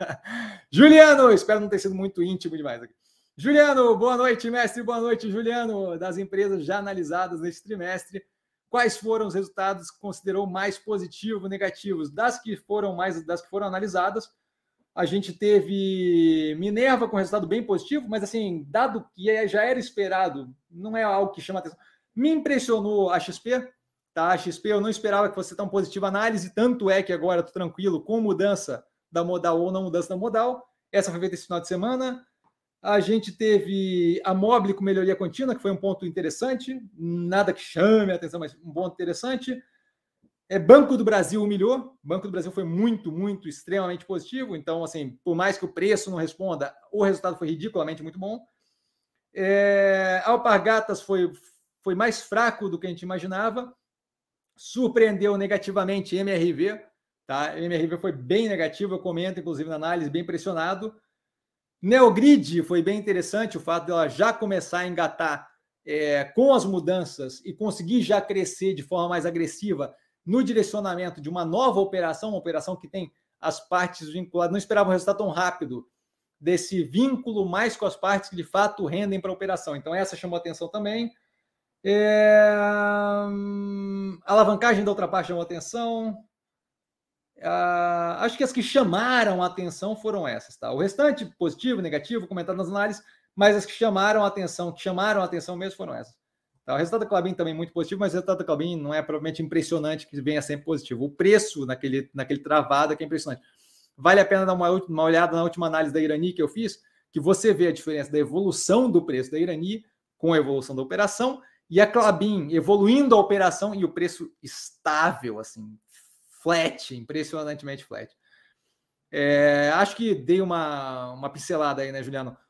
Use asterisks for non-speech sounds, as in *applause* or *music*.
*laughs* Juliano, espero não ter sido muito íntimo demais aqui. Juliano, boa noite, mestre. Boa noite, Juliano. Das empresas já analisadas neste trimestre, quais foram os resultados que considerou mais positivos, negativos? Das que foram mais, das que foram analisadas, a gente teve Minerva com resultado bem positivo, mas assim, dado que é, já era esperado, não é algo que chama atenção. Me impressionou a XP, tá? A XP eu não esperava que fosse tão positiva análise, tanto é que agora estou tranquilo com mudança da modal ou não mudança da modal. Essa foi feita esse final de semana. A gente teve a Mobile com melhoria contínua, que foi um ponto interessante, nada que chame a atenção, mas um ponto interessante. É, Banco do Brasil humilhou. Banco do Brasil foi muito, muito, extremamente positivo. Então, assim, por mais que o preço não responda, o resultado foi ridiculamente muito bom. É, Alpargatas foi, foi mais fraco do que a gente imaginava. Surpreendeu negativamente MRV. Tá? MRV foi bem negativo, eu comento, inclusive, na análise, bem pressionado. Neogrid foi bem interessante o fato dela já começar a engatar é, com as mudanças e conseguir já crescer de forma mais agressiva no direcionamento de uma nova operação, uma operação que tem as partes vinculadas. Não esperava um resultado tão rápido desse vínculo mais com as partes que de fato rendem para a operação. Então, essa chamou atenção também. É... A alavancagem da outra parte chamou atenção. Uh, acho que as que chamaram a atenção foram essas, tá? O restante, positivo, negativo, comentado nas análises, mas as que chamaram a atenção, que chamaram a atenção mesmo foram essas. Tá, o resultado da Clabin também muito positivo, mas o resultado da Clabin não é provavelmente impressionante que venha sempre positivo. O preço naquele, naquele travado é que é impressionante. Vale a pena dar uma, uma olhada na última análise da Irani que eu fiz, que você vê a diferença da evolução do preço da Irani com a evolução da operação e a Clabin evoluindo a operação e o preço estável, assim, flat, impressionantemente flat. É, acho que dei uma, uma pincelada aí, né, Juliano?